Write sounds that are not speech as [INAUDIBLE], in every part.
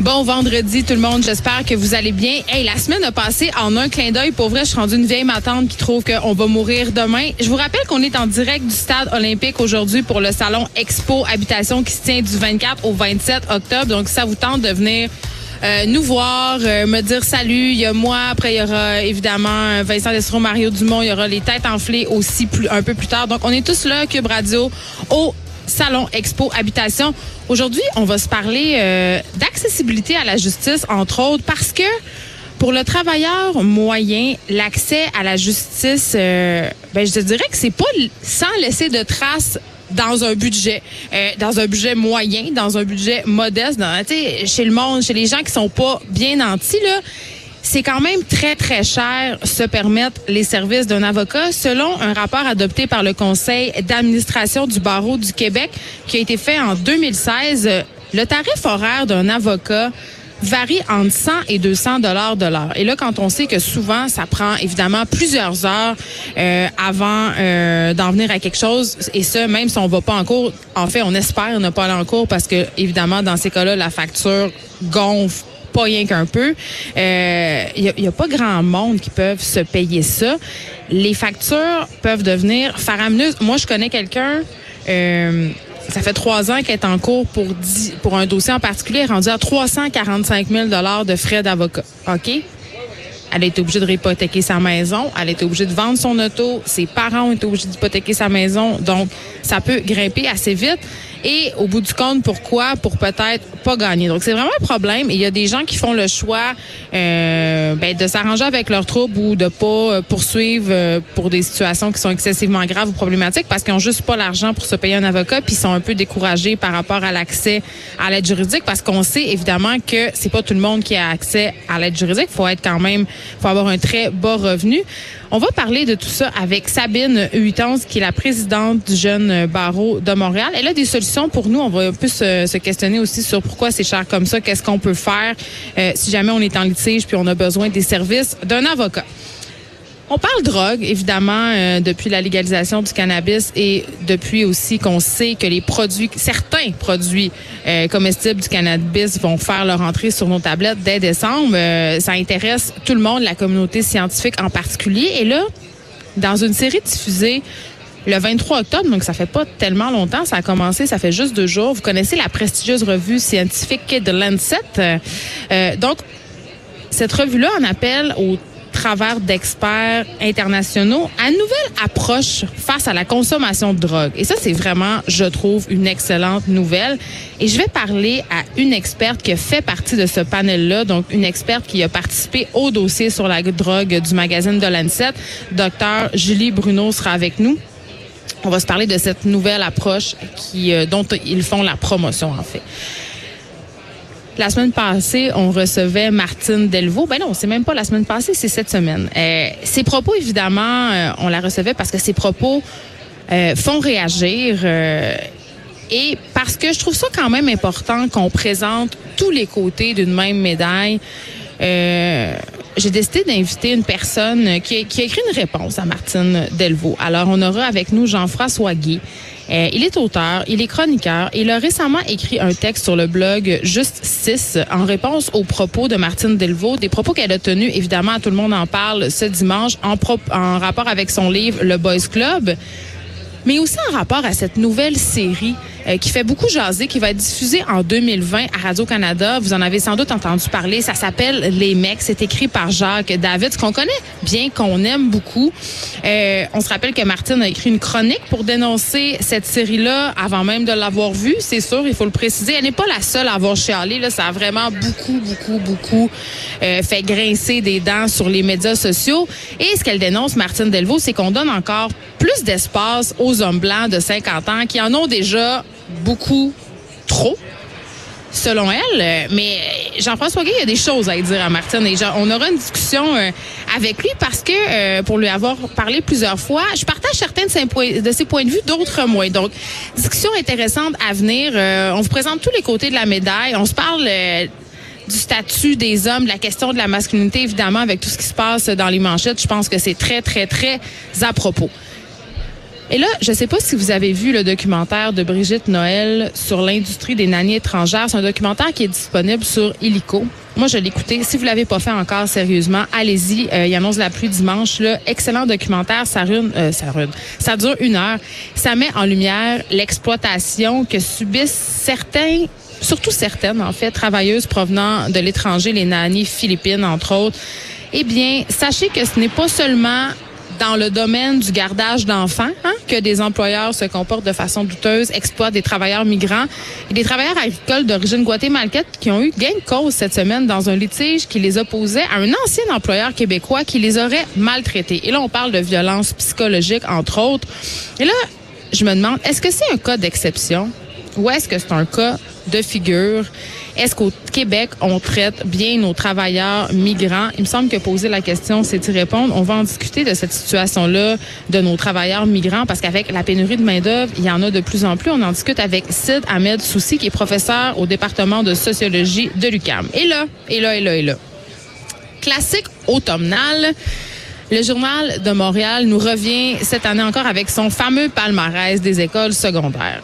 Bon vendredi tout le monde, j'espère que vous allez bien. Hey, la semaine a passé en un clin d'œil. Pour vrai, je suis rendue une vieille matante qui trouve qu'on va mourir demain. Je vous rappelle qu'on est en direct du stade olympique aujourd'hui pour le salon Expo Habitation qui se tient du 24 au 27 octobre. Donc, ça vous tente de venir euh, nous voir, euh, me dire salut. Il y a moi, après il y aura évidemment Vincent Destro, Mario Dumont, il y aura les têtes enflées aussi un peu plus tard. Donc on est tous là, Cube Radio, au Salon Expo Habitation. Aujourd'hui, on va se parler euh, d'accessibilité à la justice, entre autres, parce que pour le travailleur moyen, l'accès à la justice, euh, ben, je te dirais que c'est pas sans laisser de traces dans un budget, euh, dans un budget moyen, dans un budget modeste, dans, chez le monde, chez les gens qui sont pas bien nantis, là c'est quand même très, très cher se permettre les services d'un avocat. Selon un rapport adopté par le Conseil d'administration du barreau du Québec qui a été fait en 2016, le tarif horaire d'un avocat varie entre 100 et 200 dollars de l'heure. Et là, quand on sait que souvent, ça prend évidemment plusieurs heures euh, avant euh, d'en venir à quelque chose, et ça, même si on va pas en cours, en fait, on espère ne pas aller en cours parce que, évidemment, dans ces cas-là, la facture gonfle pas rien qu'un peu. Il euh, n'y a, pas grand monde qui peuvent se payer ça. Les factures peuvent devenir faramineuses. Moi, je connais quelqu'un. Euh, ça fait trois ans qu'elle est en cours pour, pour un dossier en particulier, rendu à 345 000 de frais d'avocat. OK? Elle a été obligée de réhypothéquer sa maison. Elle a été obligée de vendre son auto. Ses parents ont été obligés d'hypothéquer sa maison. Donc, ça peut grimper assez vite. Et au bout du compte, pourquoi? Pour peut-être pas gagner. Donc, c'est vraiment un problème. il y a des gens qui font le choix euh, ben, de s'arranger avec leurs troubles ou de pas euh, poursuivre euh, pour des situations qui sont excessivement graves ou problématiques parce qu'ils ont juste pas l'argent pour se payer un avocat puis ils sont un peu découragés par rapport à l'accès à l'aide juridique parce qu'on sait évidemment que c'est pas tout le monde qui a accès à l'aide juridique. Faut être quand même, faut avoir un très bas revenu. On va parler de tout ça avec Sabine Huitons, qui est la présidente du Jeune Barreau de Montréal. Elle a des solutions pour nous. On va un peu se, questionner aussi sur pourquoi c'est cher comme ça, qu'est-ce qu'on peut faire euh, si jamais on est en litige puis on a besoin des services d'un avocat. On parle drogue, évidemment, euh, depuis la légalisation du cannabis et depuis aussi qu'on sait que les produits, certains produits euh, comestibles du cannabis vont faire leur entrée sur nos tablettes dès décembre. Ça intéresse tout le monde, la communauté scientifique en particulier. Et là, dans une série diffusée le 23 octobre, donc ça fait pas tellement longtemps, ça a commencé, ça fait juste deux jours. Vous connaissez la prestigieuse revue scientifique de Lancet. donc, cette revue-là en appelle au travers d'experts internationaux à une nouvelle approche face à la consommation de drogue. Et ça, c'est vraiment, je trouve, une excellente nouvelle. Et je vais parler à une experte qui fait partie de ce panel-là, donc une experte qui a participé au dossier sur la drogue du magazine de Lancet. Docteur Julie Bruno sera avec nous. On va se parler de cette nouvelle approche qui, euh, dont ils font la promotion, en fait. La semaine passée, on recevait Martine Delvaux. Ben non, c'est même pas la semaine passée, c'est cette semaine. Euh, ses propos, évidemment, euh, on la recevait parce que ses propos euh, font réagir. Euh, et parce que je trouve ça quand même important qu'on présente tous les côtés d'une même médaille. J'ai décidé d'inviter une personne qui, qui, a écrit une réponse à Martine Delvaux. Alors, on aura avec nous Jean-François Guy, euh, il est auteur, il est chroniqueur. Il a récemment écrit un texte sur le blog Juste 6 en réponse aux propos de Martine Delvaux, des propos qu'elle a tenus, évidemment, tout le monde en parle ce dimanche, en, en rapport avec son livre Le Boys Club mais aussi en rapport à cette nouvelle série euh, qui fait beaucoup jaser, qui va être diffusée en 2020 à Radio-Canada. Vous en avez sans doute entendu parler. Ça s'appelle Les Mecs. C'est écrit par Jacques David, qu'on connaît bien, qu'on aime beaucoup. Euh, on se rappelle que Martine a écrit une chronique pour dénoncer cette série-là avant même de l'avoir vue. C'est sûr, il faut le préciser. Elle n'est pas la seule à avoir chialé. Là. Ça a vraiment beaucoup, beaucoup, beaucoup euh, fait grincer des dents sur les médias sociaux. Et ce qu'elle dénonce, Martine Delvaux, c'est qu'on donne encore plus d'espace aux hommes blancs de 50 ans qui en ont déjà beaucoup trop selon elle. Mais Jean-François Guy, il y a des choses à dire à Martine. Et on aura une discussion euh, avec lui parce que, euh, pour lui avoir parlé plusieurs fois, je partage certains de ses points de, vue, d'autres moins. Donc, discussion intéressante à venir. Euh, on vous présente tous les côtés de la médaille. On se parle du statut des hommes, de la question de la masculinité, évidemment, avec tout ce qui se passe dans les manchettes. Je pense que c'est très, très, très à propos. Et là, je ne sais pas si vous avez vu le documentaire de Brigitte Noël sur l'industrie des nannies étrangères. C'est un documentaire qui est disponible sur Illico. Moi, je l'ai écouté. Si vous l'avez pas fait encore sérieusement, allez-y. Euh, il annonce la pluie dimanche. Là. Excellent documentaire. Ça rune, euh, ça rune. Ça dure une heure. Ça met en lumière l'exploitation que subissent certains surtout certaines, en fait, travailleuses provenant de l'étranger, les nannies philippines, entre autres. Eh bien, sachez que ce n'est pas seulement dans le domaine du gardage d'enfants hein, que des employeurs se comportent de façon douteuse, exploitent des travailleurs migrants et des travailleurs agricoles d'origine guatémaltaise qui ont eu gain de cause cette semaine dans un litige qui les opposait à un ancien employeur québécois qui les aurait maltraités. Et là, on parle de violence psychologique, entre autres. Et là, je me demande, est-ce que c'est un cas d'exception ou est-ce que c'est un cas de figure? Est-ce qu'au Québec, on traite bien nos travailleurs migrants? Il me semble que poser la question, c'est y répondre. On va en discuter de cette situation-là de nos travailleurs migrants parce qu'avec la pénurie de main-d'œuvre, il y en a de plus en plus. On en discute avec Sid Ahmed Soussi, qui est professeur au département de sociologie de l'UCAM. Et là, et là, et là, et là. Classique automnal. Le journal de Montréal nous revient cette année encore avec son fameux palmarès des écoles secondaires.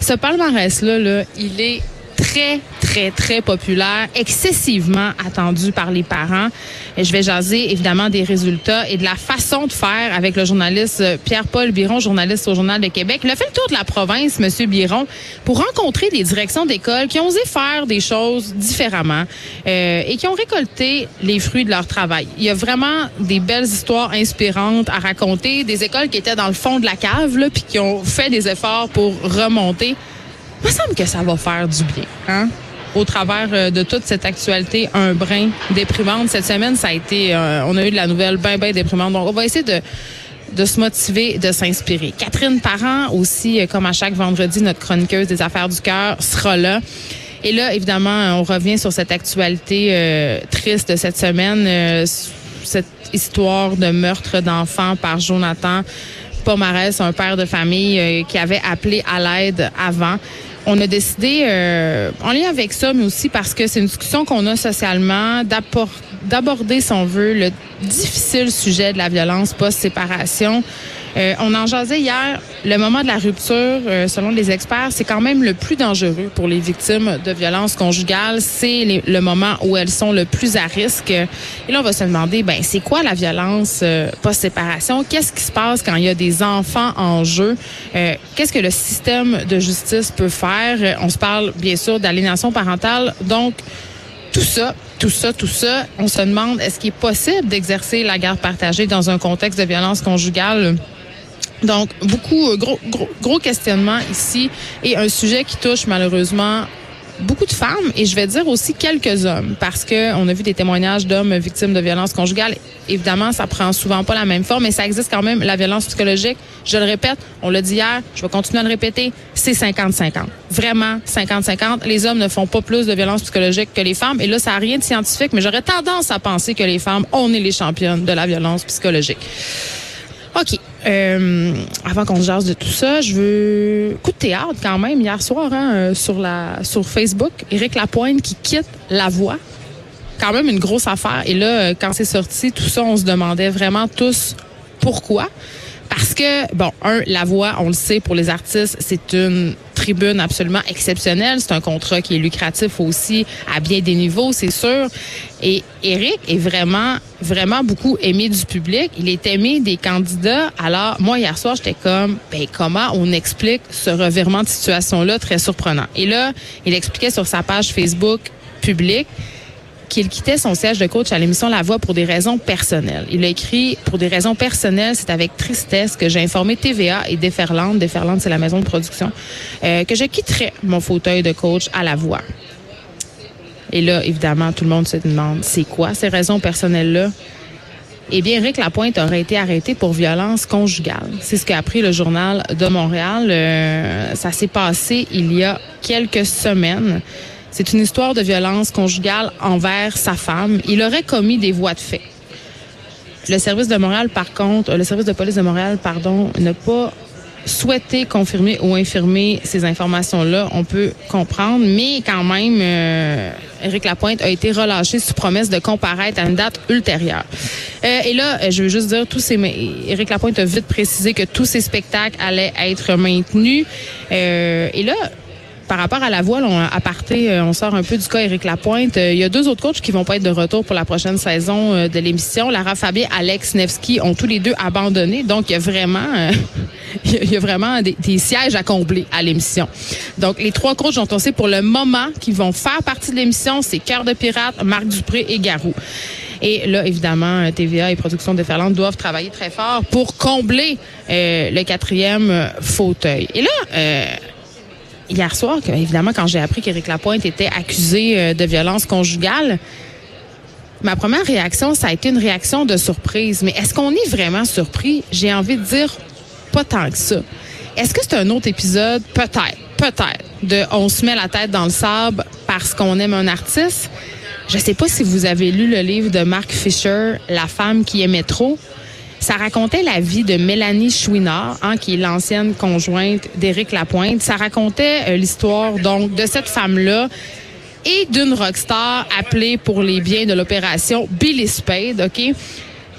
Ce palmarès-là, là, il est très, très, très populaire, excessivement attendu par les parents. Et je vais jaser évidemment des résultats et de la façon de faire avec le journaliste Pierre-Paul Biron, journaliste au Journal de Québec. Il a fait le tour de la province, Monsieur Biron, pour rencontrer des directions d'école qui ont osé faire des choses différemment euh, et qui ont récolté les fruits de leur travail. Il y a vraiment des belles histoires inspirantes à raconter, des écoles qui étaient dans le fond de la cave, là, puis qui ont fait des efforts pour remonter. Il me semble que ça va faire du bien. Hein? Au travers euh, de toute cette actualité, un brin déprimante. Cette semaine, ça a été, euh, on a eu de la nouvelle bien, bien déprimante. Donc, on va essayer de, de se motiver, de s'inspirer. Catherine Parent aussi, euh, comme à chaque vendredi, notre chroniqueuse des affaires du cœur, sera là. Et là, évidemment, on revient sur cette actualité triste de cette semaine, cette histoire de meurtre d'enfants par Jonathan Pomarès, un père de famille qui avait appelé à l'aide avant on a décidé, euh, en lien avec ça, mais aussi parce que c'est une discussion qu'on a socialement, d'aborder, si on veut, le difficile sujet de la violence post-séparation. Euh, on en jasait hier. Le moment de la rupture, euh, selon les experts, c'est quand même le plus dangereux pour les victimes de violences conjugales. C'est le moment où elles sont le plus à risque. Et là, on va se demander, ben, c'est quoi la violence euh, post-séparation? Qu'est-ce qui se passe quand il y a des enfants en jeu? Qu'est-ce que le système de justice peut faire? On se parle, bien sûr, d'aliénation parentale. Donc, tout ça, tout ça, tout ça, on se demande, est-ce qu'il est possible d'exercer la garde partagée dans un contexte de violence conjugale? Donc, beaucoup, euh, gros, gros, gros questionnement ici et un sujet qui touche malheureusement beaucoup de femmes et je vais dire aussi quelques hommes parce que on a vu des témoignages d'hommes victimes de violences conjugales. Évidemment, ça prend souvent pas la même forme, mais ça existe quand même la violence psychologique. Je le répète, on l'a dit hier, je vais continuer à le répéter, c'est 50-50. Vraiment 50-50. Les hommes ne font pas plus de violences psychologiques que les femmes et là ça n'a rien de scientifique, mais j'aurais tendance à penser que les femmes, on est les championnes de la violence psychologique. OK. Euh, avant qu'on jase de tout ça, je veux coup de théâtre quand même hier soir hein, euh, sur la sur Facebook. Éric Lapointe qui quitte La Voix. Quand même une grosse affaire. Et là, euh, quand c'est sorti, tout ça, on se demandait vraiment tous pourquoi. Parce que, bon, un, la voix, on le sait, pour les artistes, c'est une tribune absolument exceptionnelle. C'est un contrat qui est lucratif aussi à bien des niveaux, c'est sûr. Et Eric est vraiment, vraiment beaucoup aimé du public. Il est aimé des candidats. Alors, moi, hier soir, j'étais comme, ben, comment on explique ce revirement de situation-là? Très surprenant? Et là, il expliquait sur sa page Facebook publique qu'il quittait son siège de coach à l'émission La Voix pour des raisons personnelles. Il a écrit pour des raisons personnelles, c'est avec tristesse que j'ai informé TVA et Déferlante, Déferlante c'est la maison de production, euh, que je quitterais mon fauteuil de coach à La Voix. Et là, évidemment, tout le monde se demande, c'est quoi ces raisons personnelles-là? Eh bien, Rick Lapointe aurait été arrêté pour violence conjugale. C'est ce qu'a appris le journal de Montréal. Euh, ça s'est passé il y a quelques semaines. C'est une histoire de violence conjugale envers sa femme. Il aurait commis des voies de fait. Le service de Montréal, par contre, le service de police de Montréal, pardon, n'a pas souhaité confirmer ou infirmer ces informations-là. On peut comprendre, mais quand même, euh, Éric Lapointe a été relâché sous promesse de comparaître à une date ultérieure. Euh, et là, je veux juste dire, tous ces, Éric Lapointe a vite précisé que tous ces spectacles allaient être maintenus. Euh, et là, par rapport à la voile, on, à parté, euh, on sort un peu du cas Éric Lapointe. Euh, il y a deux autres coachs qui vont pas être de retour pour la prochaine saison euh, de l'émission. Lara Fabier, Alex Nevsky ont tous les deux abandonné. Donc, il y a vraiment, [LAUGHS] il y a vraiment des, sièges à combler à l'émission. Donc, les trois coachs dont on sait pour le moment qui vont faire partie de l'émission, c'est Cœur de Pirate, Marc Dupré et Garou. Et là, évidemment, TVA et Production de Ferland doivent travailler très fort pour combler le quatrième fauteuil. Et là, hier soir, évidemment, quand j'ai appris qu'Éric Lapointe était accusé euh, de violence conjugale, ma première réaction, ça a été une réaction de surprise. Mais est-ce qu'on est vraiment surpris? J'ai envie de dire pas tant que ça. Est-ce que c'est un autre épisode? Peut-être, peut-être, de On se met la tête dans le sable parce qu'on aime un artiste. Je sais pas si vous avez lu le livre de Mark Fisher, La femme qui aimait trop. Ça racontait la vie de Mélanie Chouinard, hein, qui est l'ancienne conjointe d'Éric Lapointe. Ça racontait euh, l'histoire donc de cette femme-là et d'une rockstar appelée pour les biens de l'opération Billy Spade, OK?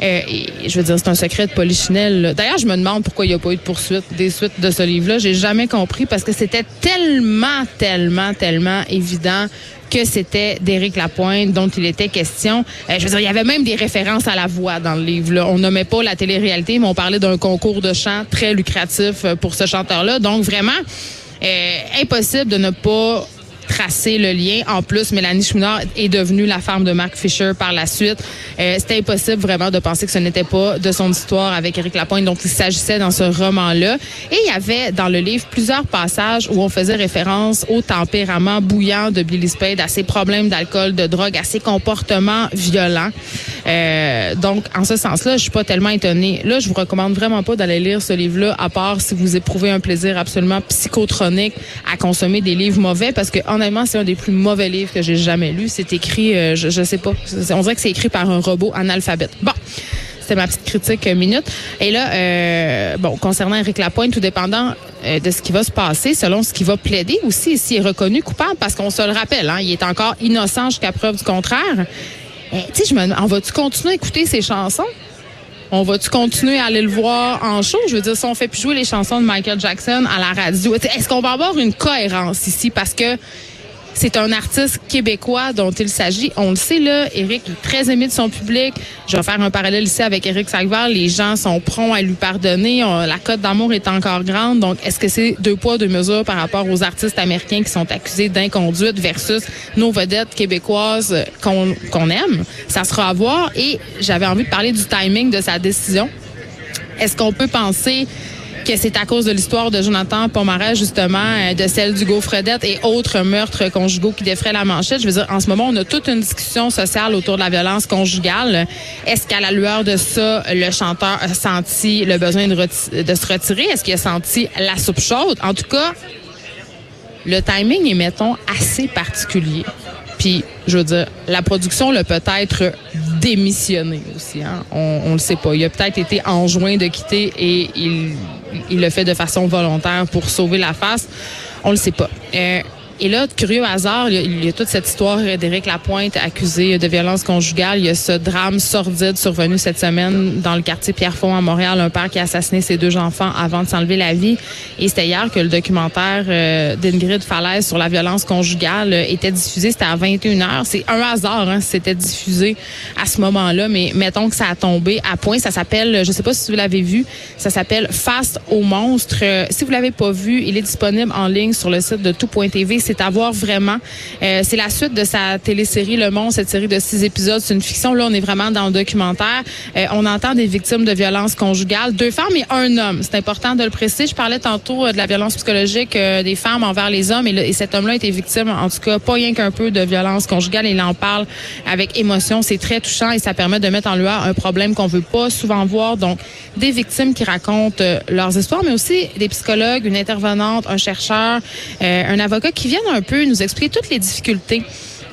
Euh, je veux dire, c'est un secret de polichinelle. D'ailleurs, je me demande pourquoi il n'y a pas eu de poursuite des suites de ce livre-là. J'ai jamais compris parce que c'était tellement, tellement, tellement évident que c'était d'Éric Lapointe dont il était question. Euh, je veux dire, il y avait même des références à la voix dans le livre. Là. On nommait pas la télé-réalité, mais on parlait d'un concours de chant très lucratif euh, pour ce chanteur-là. Donc vraiment, impossible de ne pas tracer le lien. En plus, Mélanie Chouinard est devenue la femme de Mark Fisher par la suite. Euh, C'était impossible vraiment de penser que ce n'était pas de son histoire avec Eric Lapointe dont il s'agissait dans ce roman-là. Et il y avait dans le livre plusieurs passages où on faisait référence au tempérament bouillant de Billy Spade, à ses problèmes d'alcool, de drogue, à ses comportements violents. Euh, donc, en ce sens-là, je suis pas tellement étonnée. Là, je vous recommande vraiment pas d'aller lire ce livre-là, à part si vous éprouvez un plaisir absolument psychotronique à consommer des livres mauvais, parce que c'est un des plus mauvais livres que j'ai jamais lu. C'est écrit, euh, je, je sais pas, on dirait que c'est écrit par un robot analphabète. Bon. C'était ma petite critique euh, minute. Et là, euh, bon, concernant Eric Lapointe, tout dépendant de ce qui va se passer, selon ce qui va plaider aussi, s'il est reconnu coupable, parce qu'on se le rappelle, hein, il est encore innocent jusqu'à preuve du contraire. tu sais, on va-tu continuer à écouter ses chansons? On va-tu continuer à aller le voir en show? Je veux dire, si on fait plus jouer les chansons de Michael Jackson à la radio, est-ce qu'on va avoir une cohérence ici? Parce que c'est un artiste québécois dont il s'agit. On le sait, là, Eric est très aimé de son public. Je vais faire un parallèle ici avec Eric Sagvar. Les gens sont prompts à lui pardonner. la cote d'amour est encore grande. Donc, est-ce que c'est deux poids, deux mesures par rapport aux artistes américains qui sont accusés d'inconduite versus nos vedettes québécoises qu'on aime? Ça sera à voir. Et j'avais envie de parler du timing de sa décision. Est-ce qu'on peut penser que c'est à cause de l'histoire de Jonathan Pomaret, justement, euh, de celle du Fredette et autres meurtres conjugaux qui défraient la manchette. Je veux dire, en ce moment, on a toute une discussion sociale autour de la violence conjugale. Est-ce qu'à la lueur de ça, le chanteur a senti le besoin de, de se retirer? Est-ce qu'il a senti la soupe chaude? En tout cas, le timing est, mettons, assez particulier. Puis, je veux dire, la production l'a peut-être démissionné aussi. Hein? On, on le sait pas. Il a peut-être été enjoint de quitter et il, il le fait de façon volontaire pour sauver la face. On le sait pas. Euh, et là, curieux hasard, il y, a, toute cette histoire d'Éric Lapointe accusé de violence conjugale. Il y a ce drame sordide survenu cette semaine dans le quartier Pierrefonds à Montréal, un père qui a assassiné ses deux enfants avant de s'enlever la vie. Et c'était hier que le documentaire euh, d'Ingrid Falaise sur la violence conjugale était diffusé. C'était à 21h. C'est un hasard, hein, c'était diffusé à ce moment-là. Mais mettons que ça a tombé à point. Ça s'appelle, je sais pas si vous l'avez vu, ça s'appelle Face au monstre. Euh, si vous l'avez pas vu, il est disponible en ligne sur le site de tout.tv à voir vraiment. Euh, c'est la suite de sa télésérie Le Monde, cette série de six épisodes. C'est une fiction. Là, on est vraiment dans le documentaire. Euh, on entend des victimes de violences conjugales, deux femmes et un homme. C'est important de le préciser. Je parlais tantôt euh, de la violence psychologique des femmes envers les hommes et, cet homme-là été victime, en tout cas, pas rien qu'un peu de violence conjugale. Il en parle avec émotion. C'est très touchant et ça permet de mettre en lueur un problème qu'on veut pas souvent voir. Donc, des victimes qui racontent leurs histoires, mais aussi des psychologues, une intervenante, un chercheur, un avocat qui un peu nous expliquer toutes les difficultés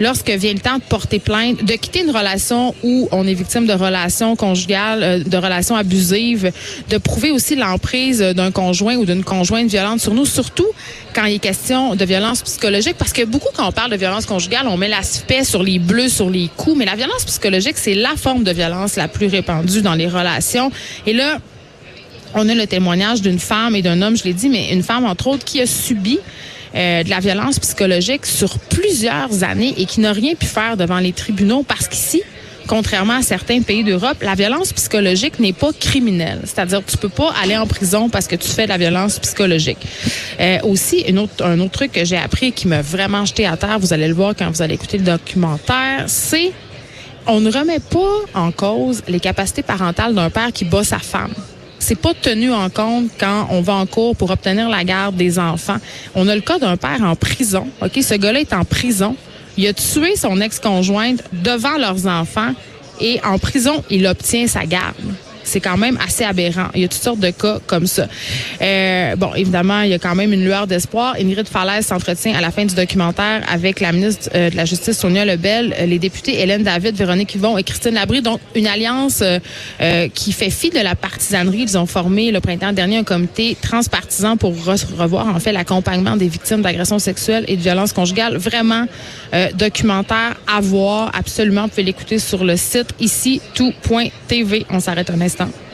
lorsque vient le temps de porter plainte, de quitter une relation où on est victime de relations conjugales, euh, de relations abusives, de prouver aussi l'emprise d'un conjoint ou d'une conjointe violente sur nous, surtout quand il est question de violence psychologique, parce que beaucoup quand on parle de violence conjugale, on met l'aspect sur les bleus, sur les coups, mais la violence psychologique, c'est la forme de violence la plus répandue dans les relations. Et là, on a le témoignage d'une femme et d'un homme, je l'ai dit, mais une femme entre autres qui a subi euh, de la violence psychologique sur plusieurs années et qui n'a rien pu faire devant les tribunaux parce qu'ici, contrairement à certains pays d'Europe, la violence psychologique n'est pas criminelle. C'est-à-dire, tu peux pas aller en prison parce que tu fais de la violence psychologique. Euh, aussi, une autre, un autre truc que j'ai appris qui m'a vraiment jeté à terre, vous allez le voir quand vous allez écouter le documentaire, c'est on ne remet pas en cause les capacités parentales d'un père qui bat sa femme c'est pas tenu en compte quand on va en cours pour obtenir la garde des enfants. On a le cas d'un père en prison. OK, ce gars-là est en prison. Il a tué son ex-conjointe devant leurs enfants et en prison, il obtient sa garde c'est quand même assez aberrant. Il y a toutes sortes de cas comme ça. Euh, bon, évidemment, il y a quand même une lueur d'espoir. Ingrid Falaise s'entretient à la fin du documentaire avec la ministre euh, de la Justice, Sonia Lebel, euh, les députés Hélène David, Véronique Yvon et Christine Labrie. Donc, une alliance qui fait fi de la partisanerie. Ils ont formé le printemps dernier un comité transpartisan pour revoir, en fait, l'accompagnement des victimes d'agressions sexuelles et de violences conjugales. Vraiment, documentaire à voir absolument. Vous pouvez l'écouter sur le site ici tout.tv. On s'arrête un instant. risposta.